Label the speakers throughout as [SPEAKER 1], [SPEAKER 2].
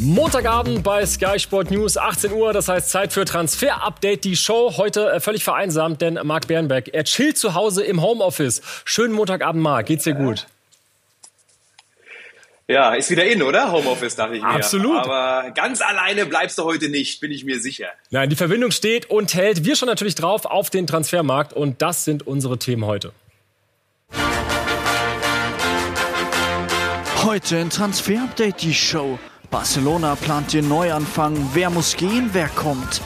[SPEAKER 1] Montagabend bei Sky Sport News, 18 Uhr, das heißt Zeit für Transfer Update, die Show. Heute äh, völlig vereinsamt, denn Marc Bernberg, er chillt zu Hause im Homeoffice. Schönen Montagabend, Marc, geht's dir gut?
[SPEAKER 2] Ja, ist wieder in, oder? Homeoffice, dachte ich mir.
[SPEAKER 1] Absolut.
[SPEAKER 2] Aber ganz alleine bleibst du heute nicht, bin ich mir sicher.
[SPEAKER 1] Nein, die Verbindung steht und hält. Wir schon natürlich drauf auf den Transfermarkt und das sind unsere Themen heute.
[SPEAKER 3] Heute in Transfer Update die Show. Barcelona plant den Neuanfang. Wer muss gehen, wer kommt?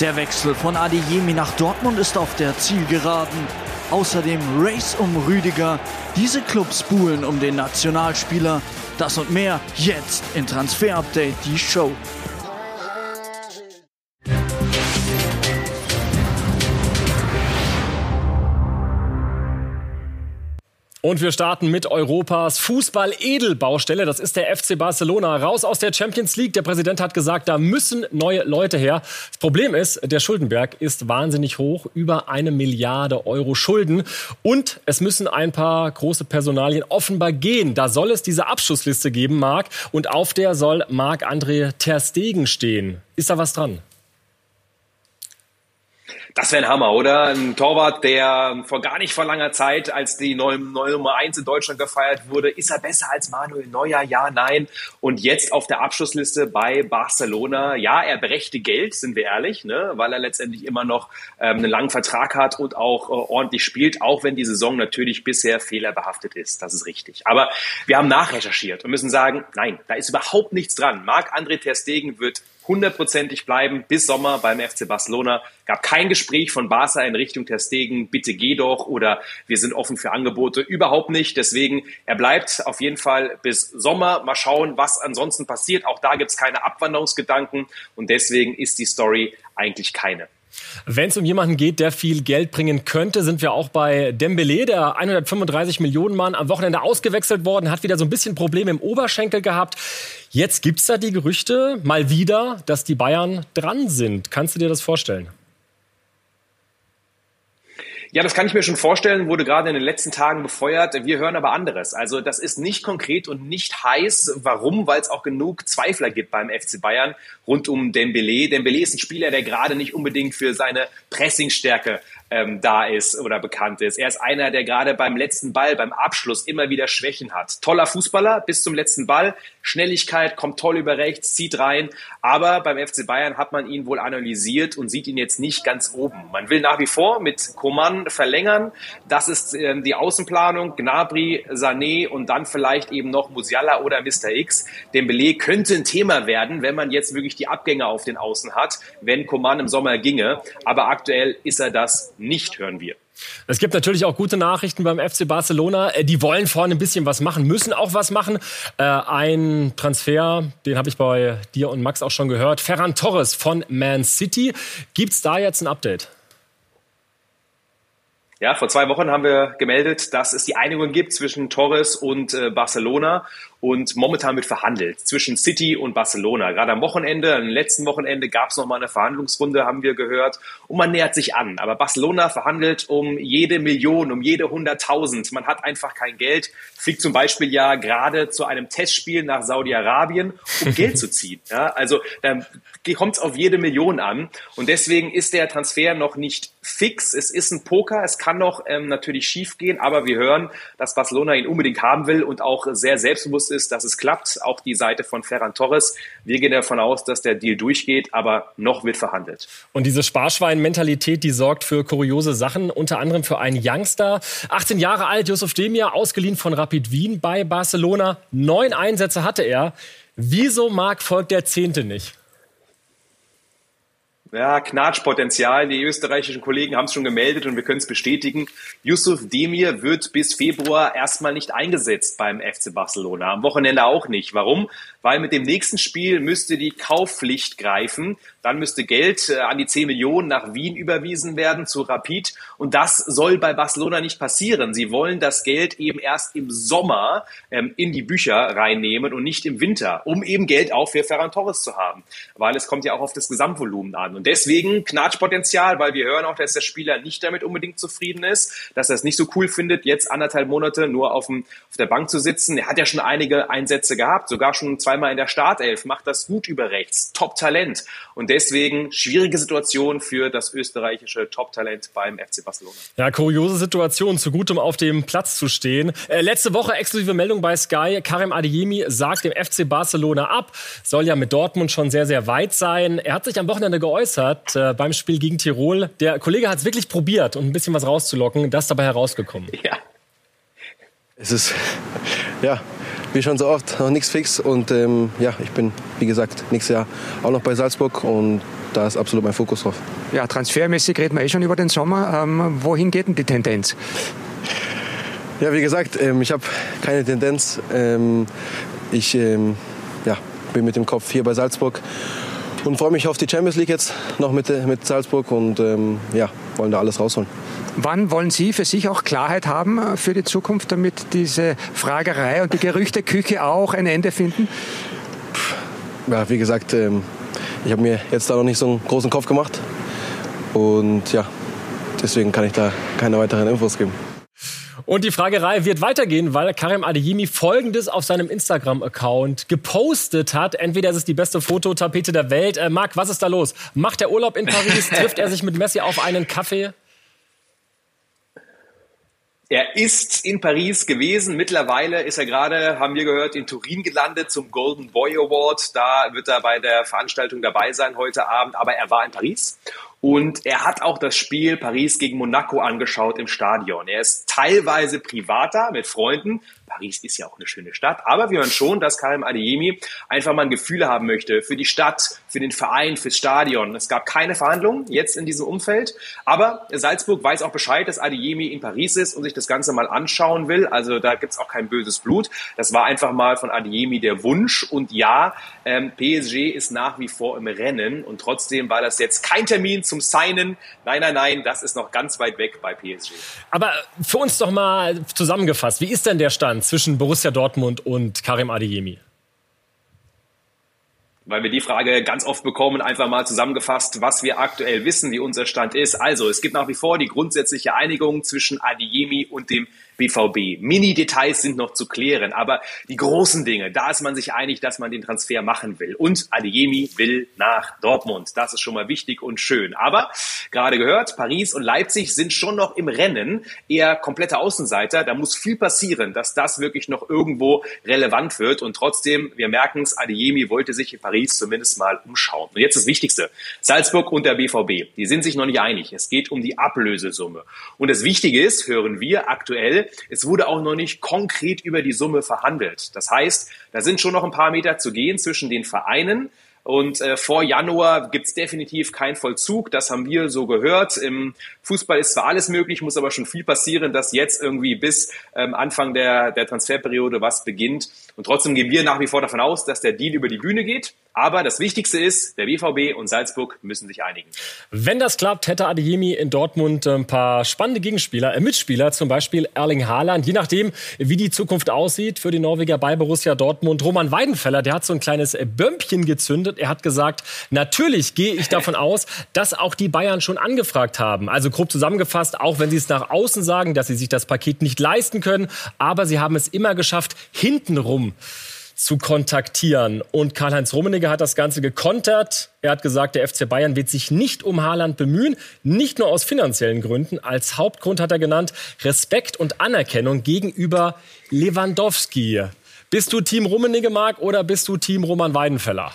[SPEAKER 3] Der Wechsel von Adeyemi nach Dortmund ist auf der Zielgeraden. Außerdem Race um Rüdiger. Diese Clubs buhlen um den Nationalspieler. Das und mehr jetzt in Transfer Update die Show.
[SPEAKER 1] Und wir starten mit Europas Fußball-Edelbaustelle. Das ist der FC Barcelona. Raus aus der Champions League. Der Präsident hat gesagt, da müssen neue Leute her. Das Problem ist, der Schuldenberg ist wahnsinnig hoch. Über eine Milliarde Euro Schulden. Und es müssen ein paar große Personalien offenbar gehen. Da soll es diese Abschussliste geben, Marc. Und auf der soll Marc-André Ter Stegen stehen. Ist da was dran?
[SPEAKER 2] Das wäre ein Hammer, oder? Ein Torwart, der vor gar nicht vor langer Zeit, als die neue, neue Nummer eins in Deutschland gefeiert wurde, ist er besser als Manuel Neuer? Ja, nein. Und jetzt auf der Abschlussliste bei Barcelona. Ja, er brächte Geld, sind wir ehrlich, ne? weil er letztendlich immer noch ähm, einen langen Vertrag hat und auch äh, ordentlich spielt, auch wenn die Saison natürlich bisher fehlerbehaftet ist. Das ist richtig. Aber wir haben nachrecherchiert und müssen sagen, nein, da ist überhaupt nichts dran. Marc-André Ter Stegen wird hundertprozentig bleiben bis Sommer beim FC Barcelona. Gab kein Gespräch von Barca in Richtung Ter Stegen, bitte geh doch oder wir sind offen für Angebote. Überhaupt nicht. Deswegen, er bleibt auf jeden Fall bis Sommer. Mal schauen, was ansonsten passiert. Auch da gibt's keine Abwanderungsgedanken und deswegen ist die Story eigentlich keine.
[SPEAKER 1] Wenn es um jemanden geht, der viel Geld bringen könnte, sind wir auch bei Dembele, der 135 Millionen Mann am Wochenende ausgewechselt worden, hat wieder so ein bisschen Probleme im Oberschenkel gehabt. Jetzt gibt's da die Gerüchte mal wieder, dass die Bayern dran sind. Kannst du dir das vorstellen?
[SPEAKER 2] Ja, das kann ich mir schon vorstellen, wurde gerade in den letzten Tagen befeuert. Wir hören aber anderes. Also das ist nicht konkret und nicht heiß. Warum? Weil es auch genug Zweifler gibt beim FC Bayern rund um Dembele. Dembele ist ein Spieler, der gerade nicht unbedingt für seine Pressingstärke ähm, da ist oder bekannt ist. Er ist einer, der gerade beim letzten Ball, beim Abschluss immer wieder Schwächen hat. Toller Fußballer bis zum letzten Ball. Schnelligkeit, kommt toll über rechts, zieht rein. Aber beim FC Bayern hat man ihn wohl analysiert und sieht ihn jetzt nicht ganz oben. Man will nach wie vor mit Coman verlängern. Das ist ähm, die Außenplanung. Gnabry, Sané und dann vielleicht eben noch Musiala oder Mr. X. Dembele könnte ein Thema werden, wenn man jetzt wirklich die Abgänge auf den Außen hat, wenn Coman im Sommer ginge. Aber aktuell ist er das nicht, hören wir.
[SPEAKER 1] Es gibt natürlich auch gute Nachrichten beim FC Barcelona. Äh, die wollen vorne ein bisschen was machen, müssen auch was machen. Äh, ein Transfer, den habe ich bei dir und Max auch schon gehört. Ferran Torres von Man City. Gibt es da jetzt ein Update?
[SPEAKER 2] Ja, vor zwei Wochen haben wir gemeldet, dass es die Einigung gibt zwischen Torres und äh, Barcelona und momentan wird verhandelt zwischen City und Barcelona. Gerade am Wochenende, am letzten Wochenende gab es nochmal eine Verhandlungsrunde, haben wir gehört, und man nähert sich an. Aber Barcelona verhandelt um jede Million, um jede hunderttausend. Man hat einfach kein Geld, fliegt zum Beispiel ja gerade zu einem Testspiel nach Saudi-Arabien, um Geld zu ziehen. Ja, also da kommt es auf jede Million an und deswegen ist der Transfer noch nicht fix. Es ist ein Poker, es kann noch ähm, natürlich schief gehen, aber wir hören, dass Barcelona ihn unbedingt haben will und auch sehr selbstbewusst ist, dass es klappt. Auch die Seite von Ferran Torres. Wir gehen davon aus, dass der Deal durchgeht, aber noch wird verhandelt.
[SPEAKER 1] Und diese Sparschwein-Mentalität, die sorgt für kuriose Sachen, unter anderem für einen Youngster. 18 Jahre alt, Yusuf Demir, ausgeliehen von Rapid Wien bei Barcelona. Neun Einsätze hatte er. Wieso mag folgt der Zehnte nicht?
[SPEAKER 2] Ja, Knatschpotenzial. Die österreichischen Kollegen haben es schon gemeldet und wir können es bestätigen. Yusuf Demir wird bis Februar erstmal nicht eingesetzt beim FC Barcelona. Am Wochenende auch nicht. Warum? Weil mit dem nächsten Spiel müsste die Kaufpflicht greifen. Dann müsste Geld äh, an die 10 Millionen nach Wien überwiesen werden zu Rapid. Und das soll bei Barcelona nicht passieren. Sie wollen das Geld eben erst im Sommer ähm, in die Bücher reinnehmen und nicht im Winter, um eben Geld auch für Ferran Torres zu haben. Weil es kommt ja auch auf das Gesamtvolumen an. Und deswegen Knatschpotenzial, weil wir hören auch, dass der Spieler nicht damit unbedingt zufrieden ist, dass er es nicht so cool findet, jetzt anderthalb Monate nur auf, dem, auf der Bank zu sitzen. Er hat ja schon einige Einsätze gehabt, sogar schon zwei zweimal in der Startelf, macht das gut über rechts, Top-Talent. Und deswegen schwierige Situation für das österreichische Top-Talent beim FC Barcelona.
[SPEAKER 1] Ja, kuriose Situation, zu gutem auf dem Platz zu stehen. Äh, letzte Woche exklusive Meldung bei Sky, Karim Adeyemi sagt dem FC Barcelona ab, soll ja mit Dortmund schon sehr, sehr weit sein. Er hat sich am Wochenende geäußert äh, beim Spiel gegen Tirol. Der Kollege hat es wirklich probiert, um ein bisschen was rauszulocken. Das ist dabei herausgekommen.
[SPEAKER 2] Ja.
[SPEAKER 4] Es ist, ja, wie schon so oft, noch nichts fix. Und ähm, ja, ich bin, wie gesagt, nächstes Jahr auch noch bei Salzburg und da ist absolut mein Fokus drauf.
[SPEAKER 5] Ja, transfermäßig reden wir eh schon über den Sommer. Ähm, wohin geht denn die Tendenz?
[SPEAKER 4] Ja, wie gesagt, ähm, ich habe keine Tendenz. Ähm, ich ähm, ja, bin mit dem Kopf hier bei Salzburg und freue mich auf die Champions League jetzt noch mit, mit Salzburg und ähm, ja, wollen da alles rausholen.
[SPEAKER 5] Wann wollen Sie für sich auch Klarheit haben äh, für die Zukunft, damit diese Fragerei und die Gerüchteküche auch ein Ende finden?
[SPEAKER 4] Ja, wie gesagt, ähm, ich habe mir jetzt da noch nicht so einen großen Kopf gemacht. Und ja, deswegen kann ich da keine weiteren Infos geben.
[SPEAKER 1] Und die Fragerei wird weitergehen, weil Karim Adeyemi Folgendes auf seinem Instagram-Account gepostet hat. Entweder ist es die beste Fototapete der Welt. Äh, Marc, was ist da los? Macht er Urlaub in Paris? Trifft er sich mit Messi auf einen Kaffee?
[SPEAKER 2] Er ist in Paris gewesen. Mittlerweile ist er gerade, haben wir gehört, in Turin gelandet zum Golden Boy Award. Da wird er bei der Veranstaltung dabei sein heute Abend. Aber er war in Paris und er hat auch das Spiel Paris gegen Monaco angeschaut im Stadion. Er ist teilweise privater mit Freunden, Paris ist ja auch eine schöne Stadt, aber wir hören schon, dass Karim Adeyemi einfach mal ein Gefühl haben möchte für die Stadt, für den Verein, fürs Stadion. Es gab keine Verhandlungen jetzt in diesem Umfeld, aber Salzburg weiß auch Bescheid, dass Adeyemi in Paris ist und sich das Ganze mal anschauen will. Also da gibt's auch kein böses Blut. Das war einfach mal von Adeyemi der Wunsch und ja, ähm, PSG ist nach wie vor im Rennen und trotzdem war das jetzt kein Termin zum Signen. Nein, nein, nein, das ist noch ganz weit weg bei PSG.
[SPEAKER 1] Aber für uns doch mal zusammengefasst, wie ist denn der Stand? Zwischen Borussia Dortmund und Karim Adeyemi?
[SPEAKER 2] weil wir die Frage ganz oft bekommen, einfach mal zusammengefasst, was wir aktuell wissen, wie unser Stand ist. Also, es gibt nach wie vor die grundsätzliche Einigung zwischen Adeyemi und dem BVB. Mini-Details sind noch zu klären, aber die großen Dinge, da ist man sich einig, dass man den Transfer machen will. Und Adeyemi will nach Dortmund. Das ist schon mal wichtig und schön. Aber gerade gehört, Paris und Leipzig sind schon noch im Rennen, eher komplette Außenseiter. Da muss viel passieren, dass das wirklich noch irgendwo relevant wird. Und trotzdem, wir merken es, Adeyemi wollte sich in Paris zumindest mal umschauen. Und jetzt das Wichtigste. Salzburg und der BVB, die sind sich noch nicht einig. Es geht um die Ablösesumme. Und das Wichtige ist, hören wir aktuell, es wurde auch noch nicht konkret über die Summe verhandelt. Das heißt, da sind schon noch ein paar Meter zu gehen zwischen den Vereinen. Und äh, vor Januar gibt's definitiv keinen Vollzug. Das haben wir so gehört. Im Fußball ist zwar alles möglich, muss aber schon viel passieren, dass jetzt irgendwie bis ähm, Anfang der, der Transferperiode was beginnt. Und trotzdem gehen wir nach wie vor davon aus, dass der Deal über die Bühne geht. Aber das Wichtigste ist, der BVB und Salzburg müssen sich einigen.
[SPEAKER 1] Wenn das klappt, hätte Adeyemi in Dortmund ein paar spannende Gegenspieler, äh, Mitspieler, zum Beispiel Erling Haaland. Je nachdem, wie die Zukunft aussieht für die Norweger bei Borussia Dortmund. Roman Weidenfeller, der hat so ein kleines Bömpchen gezündet. Er hat gesagt, natürlich gehe ich davon aus, dass auch die Bayern schon angefragt haben. Also grob zusammengefasst, auch wenn sie es nach außen sagen, dass sie sich das Paket nicht leisten können. Aber sie haben es immer geschafft, hintenrum zu kontaktieren. Und Karl-Heinz Rummenigge hat das Ganze gekontert. Er hat gesagt, der FC Bayern wird sich nicht um Haaland bemühen, nicht nur aus finanziellen Gründen. Als Hauptgrund hat er genannt Respekt und Anerkennung gegenüber Lewandowski. Bist du Team Rummenigge, Marc, oder bist du Team Roman Weidenfeller?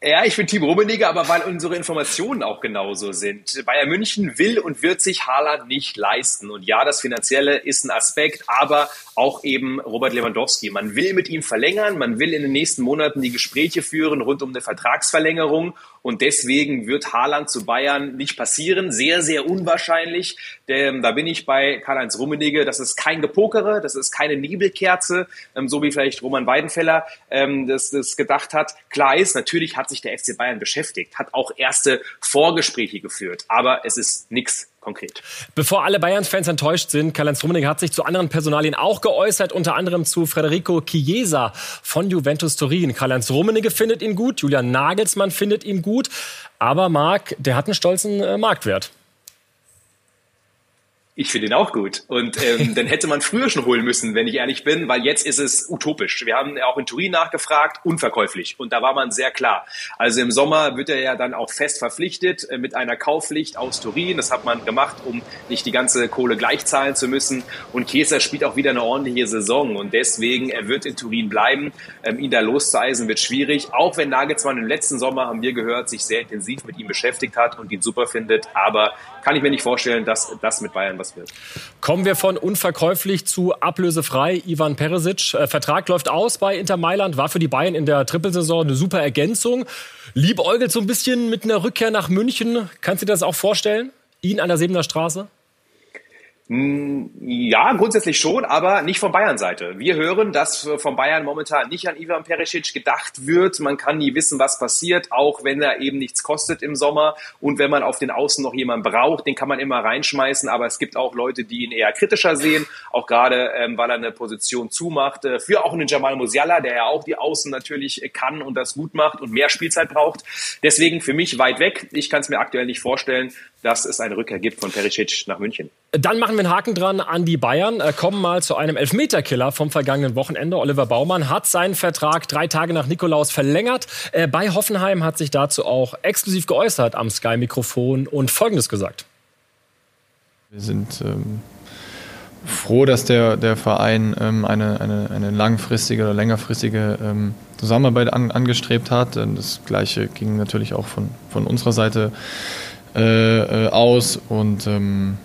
[SPEAKER 2] Ja, ich bin Team Rummenigge, aber weil unsere Informationen auch genauso sind. Bayern München will und wird sich Haaland nicht leisten. Und ja, das Finanzielle ist ein Aspekt, aber auch eben Robert Lewandowski. Man will mit ihm verlängern, man will in den nächsten Monaten die Gespräche führen rund um eine Vertragsverlängerung. Und deswegen wird Haaland zu Bayern nicht passieren. Sehr, sehr unwahrscheinlich. Denn da bin ich bei Karl-Heinz Rummenigge. Das ist kein Gepokere, das ist keine Nebelkerze, ähm, so wie vielleicht Roman Weidenfeller ähm, das, das gedacht hat. Klar ist, natürlich hat sich der FC Bayern beschäftigt, hat auch erste Vorgespräche geführt. Aber es ist nichts konkret.
[SPEAKER 1] Bevor alle Bayern-Fans enttäuscht sind, Karl-Heinz Rummenigge hat sich zu anderen Personalien auch geäußert, unter anderem zu Federico Chiesa von Juventus Turin. Karl-Heinz Rummenigge findet ihn gut, Julian Nagelsmann findet ihn gut, aber Marc, der hat einen stolzen äh, Marktwert.
[SPEAKER 2] Ich finde ihn auch gut. Und ähm, dann hätte man früher schon holen müssen, wenn ich ehrlich bin, weil jetzt ist es utopisch. Wir haben auch in Turin nachgefragt, unverkäuflich. Und da war man sehr klar. Also im Sommer wird er ja dann auch fest verpflichtet äh, mit einer Kaufpflicht aus Turin. Das hat man gemacht, um nicht die ganze Kohle gleich zahlen zu müssen. Und Kieser spielt auch wieder eine ordentliche Saison. Und deswegen, er wird in Turin bleiben. Ähm, ihn da loszueisen wird schwierig. Auch wenn Nagelsmann im letzten Sommer, haben wir gehört, sich sehr intensiv mit ihm beschäftigt hat und ihn super findet. Aber kann ich mir nicht vorstellen, dass das mit Bayern was was wird.
[SPEAKER 1] Kommen wir von unverkäuflich zu ablösefrei. Ivan Peresic, äh, Vertrag läuft aus bei Inter Mailand, war für die Bayern in der Trippelsaison eine super Ergänzung. Liebäugelt so ein bisschen mit einer Rückkehr nach München. Kannst du dir das auch vorstellen? Ihn an der Sebener Straße?
[SPEAKER 2] Hm, ja, grundsätzlich schon, aber nicht von Bayern-Seite. Wir hören, dass von Bayern momentan nicht an Ivan Perisic gedacht wird. Man kann nie wissen, was passiert, auch wenn er eben nichts kostet im Sommer. Und wenn man auf den Außen noch jemanden braucht, den kann man immer reinschmeißen. Aber es gibt auch Leute, die ihn eher kritischer sehen, auch gerade, ähm, weil er eine Position zumacht. Äh, für auch einen Jamal Musiala, der ja auch die Außen natürlich kann und das gut macht und mehr Spielzeit braucht. Deswegen für mich weit weg. Ich kann es mir aktuell nicht vorstellen dass es eine Rückkehr gibt von Perisic nach München.
[SPEAKER 1] Dann machen wir einen Haken dran an die Bayern. Äh, kommen mal zu einem Elfmeterkiller vom vergangenen Wochenende. Oliver Baumann hat seinen Vertrag drei Tage nach Nikolaus verlängert. Äh, bei Hoffenheim hat sich dazu auch exklusiv geäußert am Sky-Mikrofon und Folgendes gesagt.
[SPEAKER 6] Wir sind ähm, froh, dass der, der Verein ähm, eine, eine, eine langfristige oder längerfristige ähm, Zusammenarbeit an, angestrebt hat. Das Gleiche ging natürlich auch von, von unserer Seite äh, äh, aus und ähm,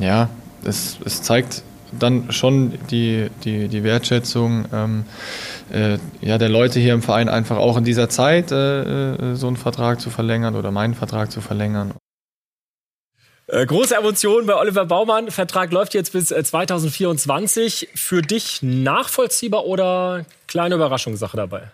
[SPEAKER 6] ja, es, es zeigt dann schon die, die, die Wertschätzung ähm, äh, ja, der Leute hier im Verein einfach auch in dieser Zeit äh, äh so einen Vertrag zu verlängern oder meinen Vertrag zu verlängern.
[SPEAKER 1] Äh, große Emotionen bei Oliver Baumann. Vertrag läuft jetzt bis 2024. Für dich nachvollziehbar oder kleine Überraschungssache dabei?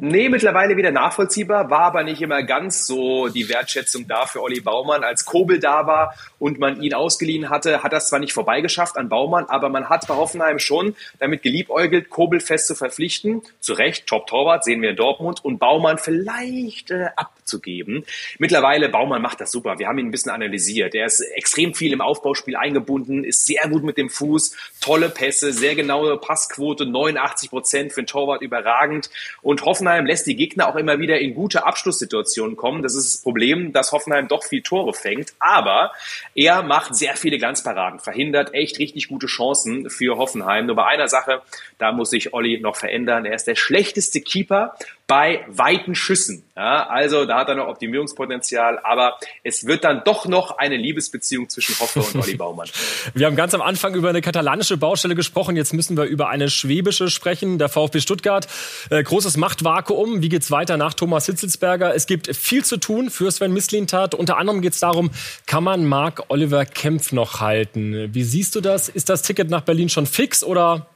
[SPEAKER 2] Nee, mittlerweile wieder nachvollziehbar, war aber nicht immer ganz so die Wertschätzung da für Olli Baumann. Als Kobel da war und man ihn ausgeliehen hatte, hat das zwar nicht vorbeigeschafft an Baumann, aber man hat bei Hoffenheim schon damit geliebäugelt, Kobel fest zu verpflichten. Zu Recht, Top-Torwart, sehen wir in Dortmund und Baumann vielleicht äh, abzugeben. Mittlerweile, Baumann macht das super. Wir haben ihn ein bisschen analysiert. Er ist extrem viel im Aufbauspiel eingebunden, ist sehr gut mit dem Fuß, tolle Pässe, sehr genaue Passquote, 89 Prozent für den Torwart überragend und Hoffenheim lässt die Gegner auch immer wieder in gute Abschlusssituationen kommen. Das ist das Problem, dass Hoffenheim doch viel Tore fängt. Aber er macht sehr viele Glanzparaden, verhindert echt richtig gute Chancen für Hoffenheim. Nur bei einer Sache, da muss sich Olli noch verändern. Er ist der schlechteste Keeper bei weiten Schüssen. Ja, also da hat er noch Optimierungspotenzial, aber es wird dann doch noch eine Liebesbeziehung zwischen Hoffe und Olli Baumann.
[SPEAKER 1] Wir haben ganz am Anfang über eine katalanische Baustelle gesprochen, jetzt müssen wir über eine schwäbische sprechen. Der VfB Stuttgart, äh, großes Machtvakuum. Wie geht's weiter nach Thomas Hitzelsberger? Es gibt viel zu tun für Sven Mislintat. Unter anderem geht es darum, kann man Marc Oliver Kempf noch halten? Wie siehst du das? Ist das Ticket nach Berlin schon fix oder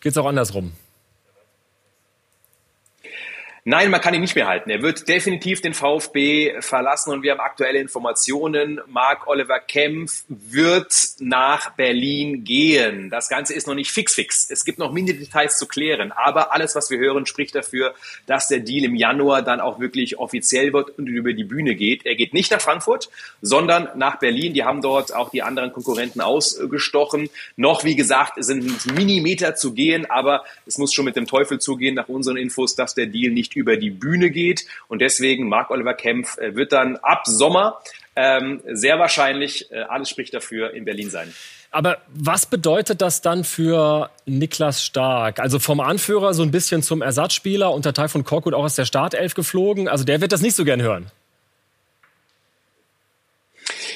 [SPEAKER 1] geht es auch andersrum?
[SPEAKER 2] Nein, man kann ihn nicht mehr halten. Er wird definitiv den VfB verlassen und wir haben aktuelle Informationen. Marc Oliver Kempf wird nach Berlin gehen. Das Ganze ist noch nicht fix fix. Es gibt noch Mini-Details zu klären. Aber alles, was wir hören, spricht dafür, dass der Deal im Januar dann auch wirklich offiziell wird und über die Bühne geht. Er geht nicht nach Frankfurt, sondern nach Berlin. Die haben dort auch die anderen Konkurrenten ausgestochen. Noch, wie gesagt, sind Minimeter zu gehen, aber es muss schon mit dem Teufel zugehen nach unseren Infos, dass der Deal nicht über die Bühne geht. Und deswegen, Marc-Oliver Kempf äh, wird dann ab Sommer ähm, sehr wahrscheinlich, äh, alles spricht dafür, in Berlin sein.
[SPEAKER 1] Aber was bedeutet das dann für Niklas Stark? Also vom Anführer so ein bisschen zum Ersatzspieler, unter Teil von Korkut auch aus der Startelf geflogen. Also der wird das nicht so gern hören.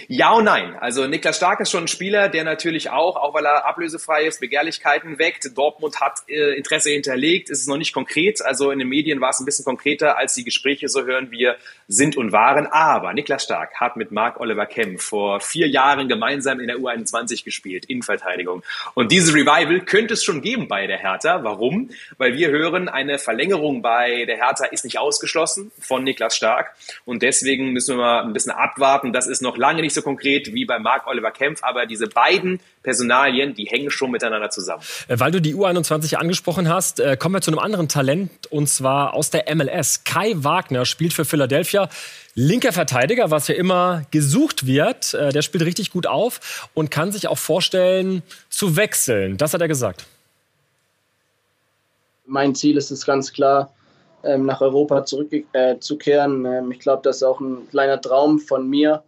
[SPEAKER 2] Ja und nein. Also Niklas Stark ist schon ein Spieler, der natürlich auch, auch weil er ablösefrei ist, Begehrlichkeiten weckt. Dortmund hat äh, Interesse hinterlegt, es ist noch nicht konkret. Also in den Medien war es ein bisschen konkreter, als die Gespräche, so hören wir, sind und waren. Aber Niklas Stark hat mit Marc Oliver Kemp vor vier Jahren gemeinsam in der U21 gespielt, in Verteidigung. Und dieses Revival könnte es schon geben bei der Hertha. Warum? Weil wir hören, eine Verlängerung bei der Hertha ist nicht ausgeschlossen von Niklas Stark. Und deswegen müssen wir mal ein bisschen abwarten. Das ist noch lange nicht so konkret wie bei Marc Oliver Kempf, aber diese beiden Personalien, die hängen schon miteinander zusammen.
[SPEAKER 1] Äh, weil du die U21 angesprochen hast, äh, kommen wir zu einem anderen Talent und zwar aus der MLS. Kai Wagner spielt für Philadelphia. Linker Verteidiger, was ja immer gesucht wird. Äh, der spielt richtig gut auf und kann sich auch vorstellen, zu wechseln. Das hat er gesagt.
[SPEAKER 7] Mein Ziel ist es ganz klar, ähm, nach Europa zurückzukehren. Ähm, ich glaube, das ist auch ein kleiner Traum von mir,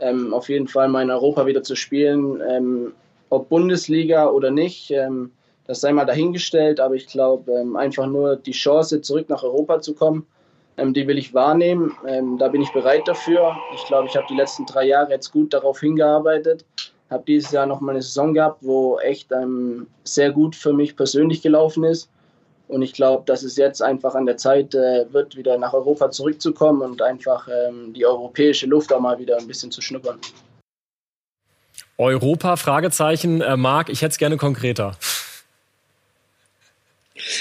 [SPEAKER 7] ähm, auf jeden Fall mal in Europa wieder zu spielen ob Bundesliga oder nicht, ähm, das sei mal dahingestellt, aber ich glaube, ähm, einfach nur die Chance, zurück nach Europa zu kommen, ähm, die will ich wahrnehmen. Ähm, da bin ich bereit dafür. Ich glaube, ich habe die letzten drei Jahre jetzt gut darauf hingearbeitet. Habe dieses Jahr noch mal eine Saison gehabt, wo echt ähm, sehr gut für mich persönlich gelaufen ist. Und ich glaube, dass es jetzt einfach an der Zeit äh, wird, wieder nach Europa zurückzukommen und einfach ähm, die europäische Luft auch mal wieder ein bisschen zu schnuppern.
[SPEAKER 1] Europa? Fragezeichen. Äh, Marc, ich hätte es gerne konkreter.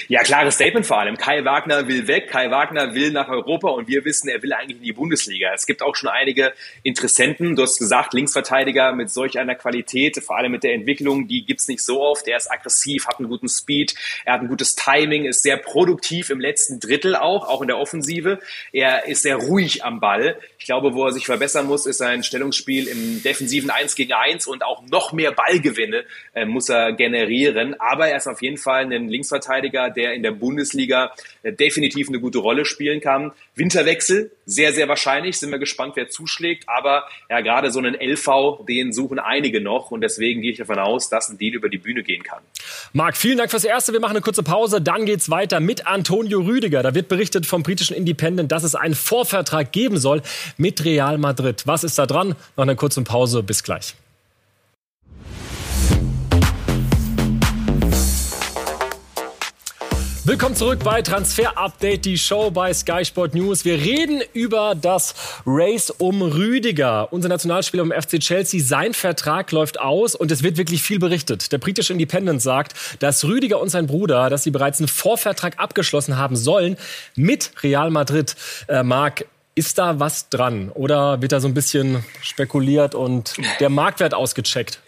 [SPEAKER 2] Ja, klares Statement vor allem. Kai Wagner will weg, Kai Wagner will nach Europa und wir wissen, er will eigentlich in die Bundesliga. Es gibt auch schon einige Interessenten. Du hast gesagt, Linksverteidiger mit solch einer Qualität, vor allem mit der Entwicklung, die gibt's nicht so oft. Er ist aggressiv, hat einen guten Speed, er hat ein gutes Timing, ist sehr produktiv im letzten Drittel auch, auch in der Offensive. Er ist sehr ruhig am Ball. Ich glaube, wo er sich verbessern muss, ist sein Stellungsspiel im defensiven 1 gegen 1 und auch noch mehr Ballgewinne äh, muss er generieren. Aber er ist auf jeden Fall ein Linksverteidiger, Verteidiger, der in der Bundesliga äh, definitiv eine gute Rolle spielen kann. Winterwechsel, sehr, sehr wahrscheinlich. Sind wir gespannt, wer zuschlägt. Aber ja, gerade so einen LV, den suchen einige noch. Und deswegen gehe ich davon aus, dass ein Deal über die Bühne gehen kann.
[SPEAKER 1] Marc, vielen Dank fürs Erste. Wir machen eine kurze Pause. Dann geht's weiter mit Antonio Rüdiger. Da wird berichtet vom britischen Independent, dass es einen Vorvertrag geben soll mit Real Madrid. Was ist da dran? Nach einer kurzen Pause. Bis gleich. Willkommen zurück bei Transfer Update, die Show bei Sky Sport News. Wir reden über das Race um Rüdiger, unser Nationalspieler im FC Chelsea. Sein Vertrag läuft aus und es wird wirklich viel berichtet. Der britische Independent sagt, dass Rüdiger und sein Bruder, dass sie bereits einen Vorvertrag abgeschlossen haben sollen mit Real Madrid. Äh, Marc, ist da was dran? Oder wird da so ein bisschen spekuliert und der Marktwert ausgecheckt?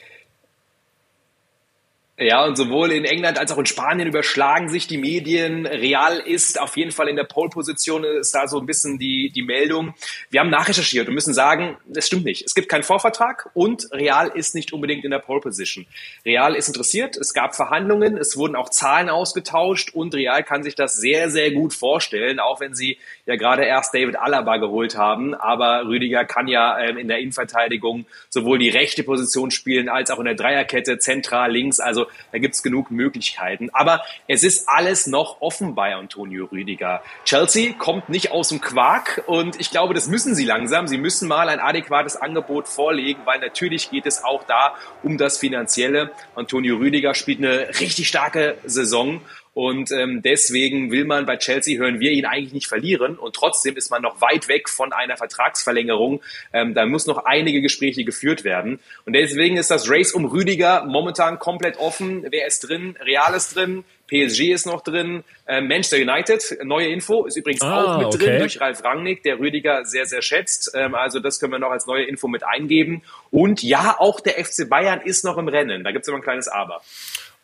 [SPEAKER 2] Ja, und sowohl in England als auch in Spanien überschlagen sich die Medien. Real ist auf jeden Fall in der Pole-Position, ist da so ein bisschen die, die Meldung. Wir haben nachrecherchiert und müssen sagen, das stimmt nicht. Es gibt keinen Vorvertrag und Real ist nicht unbedingt in der Pole-Position. Real ist interessiert, es gab Verhandlungen, es wurden auch Zahlen ausgetauscht und Real kann sich das sehr, sehr gut vorstellen, auch wenn sie ja gerade erst David Alaba geholt haben. Aber Rüdiger kann ja ähm, in der Innenverteidigung sowohl die rechte Position spielen als auch in der Dreierkette, zentral links. Also da gibt's genug Möglichkeiten. Aber es ist alles noch offen bei Antonio Rüdiger. Chelsea kommt nicht aus dem Quark und ich glaube, das müssen sie langsam. Sie müssen mal ein adäquates Angebot vorlegen, weil natürlich geht es auch da um das Finanzielle. Antonio Rüdiger spielt eine richtig starke Saison und ähm, deswegen will man bei Chelsea, hören wir ihn eigentlich nicht verlieren. Und trotzdem ist man noch weit weg von einer Vertragsverlängerung. Ähm, da muss noch einige Gespräche geführt werden. Und deswegen ist das Race um Rüdiger momentan komplett offen. Wer ist drin? Real ist drin. PSG ist noch drin. Äh, Manchester United, neue Info, ist übrigens ah, auch mit okay. drin durch Ralf Rangnick, der Rüdiger sehr, sehr schätzt. Ähm, also das können wir noch als neue Info mit eingeben. Und ja, auch der FC Bayern ist noch im Rennen. Da gibt es immer ein kleines Aber.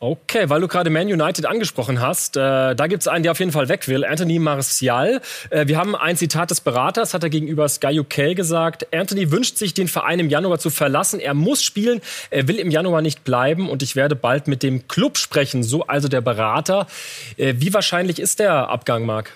[SPEAKER 1] Okay, weil du gerade Man United angesprochen hast, äh, da gibt es einen, der auf jeden Fall weg will, Anthony Martial. Äh, wir haben ein Zitat des Beraters, hat er gegenüber Sky UK gesagt. Anthony wünscht sich, den Verein im Januar zu verlassen. Er muss spielen, er will im Januar nicht bleiben und ich werde bald mit dem Club sprechen, so also der Berater. Äh, wie wahrscheinlich ist der Abgang, Marc?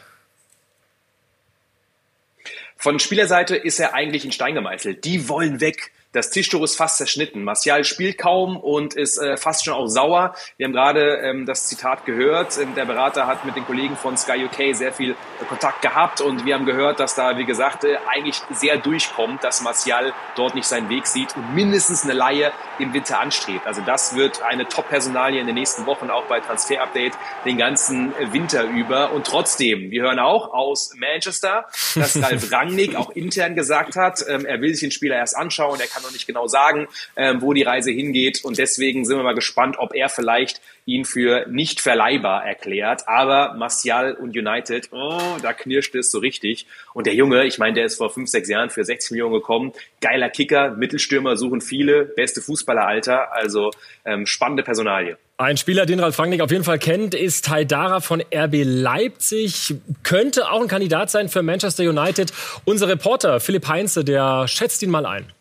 [SPEAKER 2] Von Spielerseite ist er eigentlich in Stein gemeißelt. Die wollen weg. Das Tischtuch ist fast zerschnitten. Martial spielt kaum und ist äh, fast schon auch sauer. Wir haben gerade ähm, das Zitat gehört. Ähm, der Berater hat mit den Kollegen von Sky UK sehr viel äh, Kontakt gehabt und wir haben gehört, dass da, wie gesagt, äh, eigentlich sehr durchkommt, dass Martial dort nicht seinen Weg sieht und mindestens eine Laie im Winter anstrebt. Also das wird eine Top-Personalie in den nächsten Wochen, auch bei Transfer Update, den ganzen Winter über. Und trotzdem, wir hören auch aus Manchester, dass Ralf Rangnick auch intern gesagt hat, ähm, er will sich den Spieler erst anschauen, er kann kann noch nicht genau sagen, ähm, wo die Reise hingeht. Und deswegen sind wir mal gespannt, ob er vielleicht ihn für nicht verleihbar erklärt. Aber Martial und United, oh, da knirscht es so richtig. Und der Junge, ich meine, der ist vor fünf, sechs Jahren für 60 Millionen gekommen. Geiler Kicker, Mittelstürmer suchen viele, beste Fußballeralter. Also ähm, spannende Personalie.
[SPEAKER 1] Ein Spieler, den Ralf Rangnick auf jeden Fall kennt, ist Haidara von RB Leipzig. Könnte auch ein Kandidat sein für Manchester United. Unser Reporter Philipp Heinze, der schätzt ihn mal ein.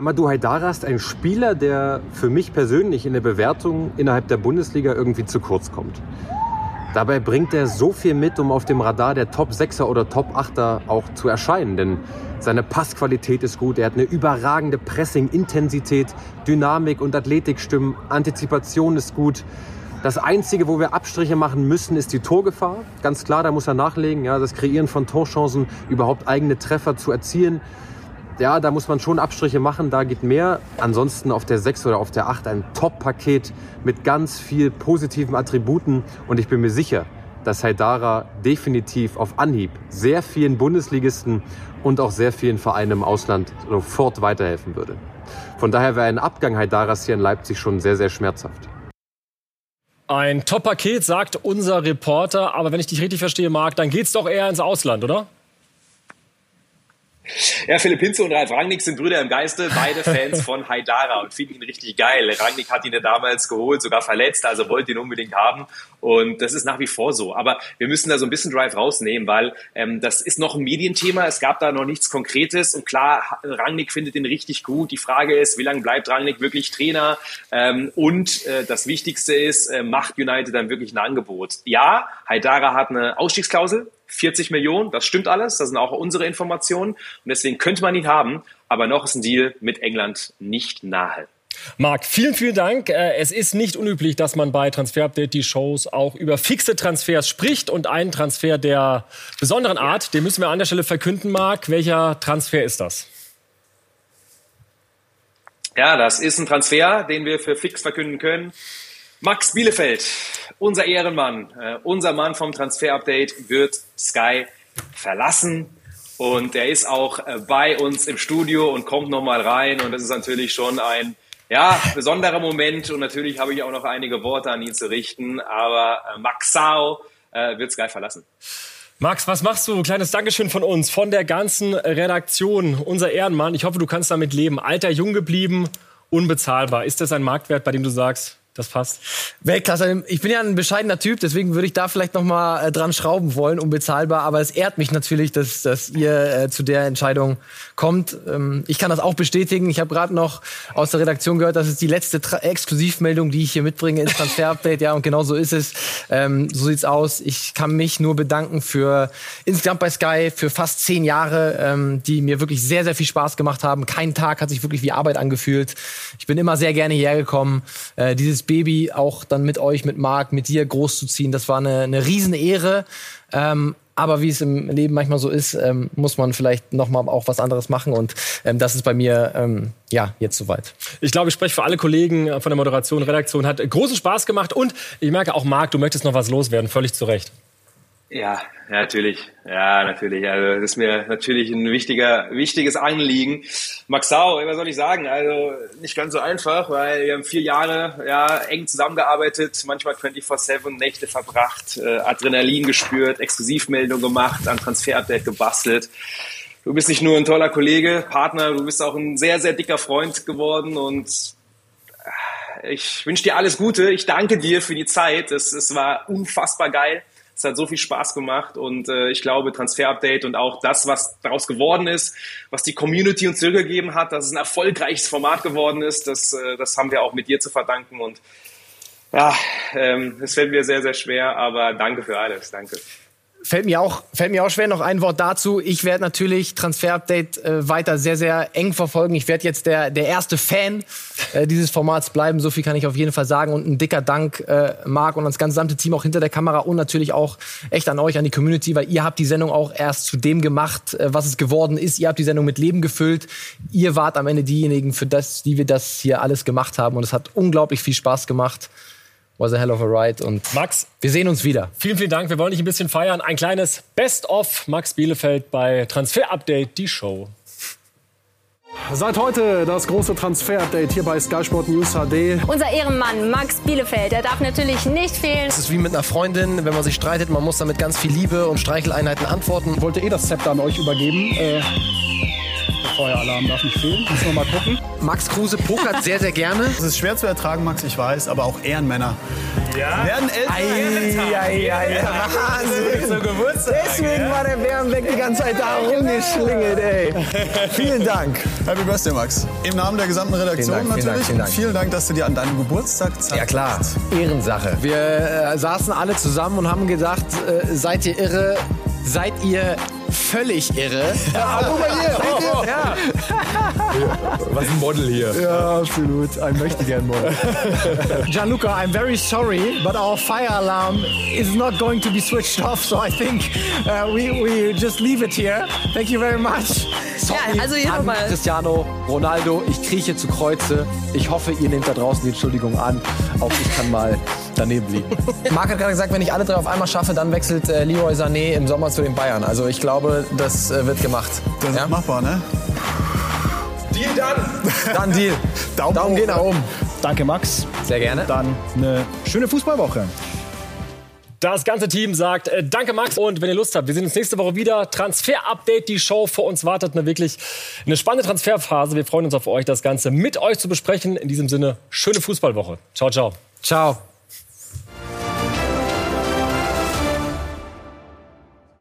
[SPEAKER 8] Amadou Haidara ist ein Spieler, der für mich persönlich in der Bewertung innerhalb der Bundesliga irgendwie zu kurz kommt. Dabei bringt er so viel mit, um auf dem Radar der Top 6er oder Top 8er auch zu erscheinen. Denn seine Passqualität ist gut, er hat eine überragende Pressing-Intensität, Dynamik und Athletikstimmen, Antizipation ist gut. Das Einzige, wo wir Abstriche machen müssen, ist die Torgefahr. Ganz klar, da muss er nachlegen. Ja, das Kreieren von Torchancen, überhaupt eigene Treffer zu erzielen. Ja, da muss man schon Abstriche machen, da geht mehr. Ansonsten auf der 6 oder auf der 8 ein Top-Paket mit ganz viel positiven Attributen. Und ich bin mir sicher, dass Haidara definitiv auf Anhieb sehr vielen Bundesligisten und auch sehr vielen Vereinen im Ausland sofort weiterhelfen würde. Von daher wäre ein Abgang Haidaras hier in Leipzig schon sehr, sehr schmerzhaft.
[SPEAKER 1] Ein Top-Paket, sagt unser Reporter. Aber wenn ich dich richtig verstehe, Marc, dann geht's doch eher ins Ausland, oder?
[SPEAKER 2] Ja, Philipp Hinze und Ralf Rangnick sind Brüder im Geiste, beide Fans von Haidara und finden ihn richtig geil. Rangnick hat ihn ja damals geholt, sogar verletzt, also wollte ihn unbedingt haben. Und das ist nach wie vor so. Aber wir müssen da so ein bisschen Drive rausnehmen, weil ähm, das ist noch ein Medienthema. Es gab da noch nichts Konkretes. Und klar, Rangnick findet ihn richtig gut. Die Frage ist, wie lange bleibt Rangnick wirklich Trainer? Ähm, und äh, das Wichtigste ist, äh, macht United dann wirklich ein Angebot? Ja, Haidara hat eine Ausstiegsklausel 40 Millionen, das stimmt alles, das sind auch unsere Informationen und deswegen könnte man ihn haben, aber noch ist ein Deal mit England nicht nahe.
[SPEAKER 1] Marc, vielen, vielen Dank. Äh, es ist nicht unüblich, dass man bei Transfer Update die Shows auch über fixe Transfers spricht und einen Transfer der besonderen Art, den müssen wir an der Stelle verkünden, Marc. Welcher Transfer ist das?
[SPEAKER 2] Ja, das ist ein Transfer, den wir für fix verkünden können. Max Bielefeld, unser Ehrenmann, äh, unser Mann vom Transfer-Update wird Sky verlassen. Und er ist auch äh, bei uns im Studio und kommt nochmal rein. Und das ist natürlich schon ein ja, besonderer Moment. Und natürlich habe ich auch noch einige Worte an ihn zu richten. Aber äh, Max Sao äh, wird Sky verlassen.
[SPEAKER 1] Max, was machst du? Kleines Dankeschön von uns, von der ganzen Redaktion. Unser Ehrenmann. Ich hoffe, du kannst damit leben. Alter, jung geblieben, unbezahlbar. Ist das ein Marktwert, bei dem du sagst, das passt.
[SPEAKER 9] Weltklasse. Ich bin ja ein bescheidener Typ, deswegen würde ich da vielleicht noch mal äh, dran schrauben wollen, unbezahlbar. Aber es ehrt mich natürlich, dass, dass ihr äh, zu der Entscheidung kommt. Ähm, ich kann das auch bestätigen. Ich habe gerade noch aus der Redaktion gehört, dass es die letzte Tra Exklusivmeldung, die ich hier mitbringe ins Transfer-Update. ja, und genau so ist es. Ähm, so sieht's aus. Ich kann mich nur bedanken für insgesamt bei Sky für fast zehn Jahre, ähm, die mir wirklich sehr, sehr viel Spaß gemacht haben. Kein Tag hat sich wirklich wie Arbeit angefühlt. Ich bin immer sehr gerne hierher gekommen. Äh, dieses Baby auch dann mit euch, mit Marc, mit dir großzuziehen. Das war eine, eine Riesenehre. Ähm, aber wie es im Leben manchmal so ist, ähm, muss man vielleicht noch mal auch was anderes machen. Und ähm, das ist bei mir ähm, ja jetzt soweit.
[SPEAKER 1] Ich glaube, ich spreche für alle Kollegen von der Moderation, Redaktion. Hat großen Spaß gemacht. Und ich merke auch, Marc, du möchtest noch was loswerden. Völlig zu Recht.
[SPEAKER 2] Ja, natürlich. Ja, natürlich. Also das ist mir natürlich ein wichtiger, wichtiges Anliegen. Maxau, was soll ich sagen? Also nicht ganz so einfach, weil wir haben vier Jahre ja, eng zusammengearbeitet, manchmal 24-7 Nächte verbracht, äh, Adrenalin gespürt, Exklusivmeldung gemacht, an Transfer-Update gebastelt. Du bist nicht nur ein toller Kollege, Partner, du bist auch ein sehr, sehr dicker Freund geworden und äh, ich wünsche dir alles Gute. Ich danke dir für die Zeit. Es, es war unfassbar geil. Es hat so viel Spaß gemacht und äh, ich glaube, Transfer Update und auch das, was daraus geworden ist, was die Community uns zurückgegeben hat, dass es ein erfolgreiches Format geworden ist, das, äh, das haben wir auch mit dir zu verdanken und ja, ähm, es fällt mir sehr, sehr schwer, aber danke für alles. Danke.
[SPEAKER 9] Fällt mir auch, fällt mir auch schwer. Noch ein Wort dazu. Ich werde natürlich Transfer Update äh, weiter sehr, sehr eng verfolgen. Ich werde jetzt der, der erste Fan äh, dieses Formats bleiben. So viel kann ich auf jeden Fall sagen. Und ein dicker Dank, äh, Marc und ans gesamte Team auch hinter der Kamera und natürlich auch echt an euch, an die Community, weil ihr habt die Sendung auch erst zu dem gemacht, äh, was es geworden ist. Ihr habt die Sendung mit Leben gefüllt. Ihr wart am Ende diejenigen, für das, die wir das hier alles gemacht haben. Und es hat unglaublich viel Spaß gemacht was a hell of a ride. Und
[SPEAKER 1] Max,
[SPEAKER 9] wir sehen uns wieder.
[SPEAKER 1] Vielen, vielen Dank. Wir wollen dich ein bisschen feiern. Ein kleines Best-of Max Bielefeld bei Transfer Update, die Show.
[SPEAKER 10] Seit heute das große Transfer-Update hier bei Sky Sport News HD.
[SPEAKER 11] Unser Ehrenmann Max Bielefeld, der darf natürlich nicht fehlen.
[SPEAKER 9] Es ist wie mit einer Freundin, wenn man sich streitet, man muss damit ganz viel Liebe und Streicheleinheiten antworten.
[SPEAKER 10] Ich wollte eh das Zepter an euch übergeben. Äh, Feueralarm darf nicht fehlen. Müssen wir mal gucken.
[SPEAKER 9] Max Kruse pokert sehr, sehr gerne.
[SPEAKER 12] Es ist schwer zu ertragen, Max, ich weiß, aber auch Ehrenmänner. Ja. Werden älter.
[SPEAKER 9] Ei, ei, ei, Wahnsinn. Deswegen war der Bärenbeck die ganze Zeit da rumgeschlingelt, ey. Vielen Dank.
[SPEAKER 12] Happy Birthday, Max. Im Namen der gesamten Redaktion
[SPEAKER 9] Vielen Dank, vielen
[SPEAKER 12] natürlich.
[SPEAKER 9] Dank, vielen Dank.
[SPEAKER 12] Vielen Dank, dass du dir an deinem Geburtstag Zeit
[SPEAKER 9] Ja klar. Ehrensache. Wir äh, saßen alle zusammen und haben gedacht, äh, seid ihr irre? Seid ihr völlig irre? Ja, guck mal hier. Seid ihr? Ja.
[SPEAKER 1] Was ein Model hier.
[SPEAKER 10] Ja, absolut. Ein möchtegern Model.
[SPEAKER 9] Gianluca, I'm very sorry, but our fire alarm is not going to be switched off, so I think uh, we, we just leave it here. Thank you very much. Sorry
[SPEAKER 13] Ja, also hier
[SPEAKER 9] an
[SPEAKER 13] nochmal.
[SPEAKER 9] Cristiano Ronaldo, ich krieche zu Kreuze. Ich hoffe, ihr nehmt da draußen die Entschuldigung an. Auch ich kann mal daneben liegen. Marc hat gerade gesagt, wenn ich alle drei auf einmal schaffe, dann wechselt äh, Leroy Sané im Sommer zu den Bayern. Also ich glaube, das äh, wird gemacht.
[SPEAKER 12] Das ist machbar, ne?
[SPEAKER 9] Deal dann. Dann Deal.
[SPEAKER 12] Daumen,
[SPEAKER 9] Daumen gehen nach oben.
[SPEAKER 10] Danke, Max.
[SPEAKER 9] Sehr gerne.
[SPEAKER 10] Dann eine schöne Fußballwoche.
[SPEAKER 1] Das ganze Team sagt äh, Danke, Max. Und wenn ihr Lust habt, wir sehen uns nächste Woche wieder. Transfer-Update, die Show. Vor uns wartet eine wirklich eine spannende Transferphase. Wir freuen uns auf euch, das Ganze mit euch zu besprechen. In diesem Sinne, schöne Fußballwoche. Ciao, ciao.
[SPEAKER 9] Ciao.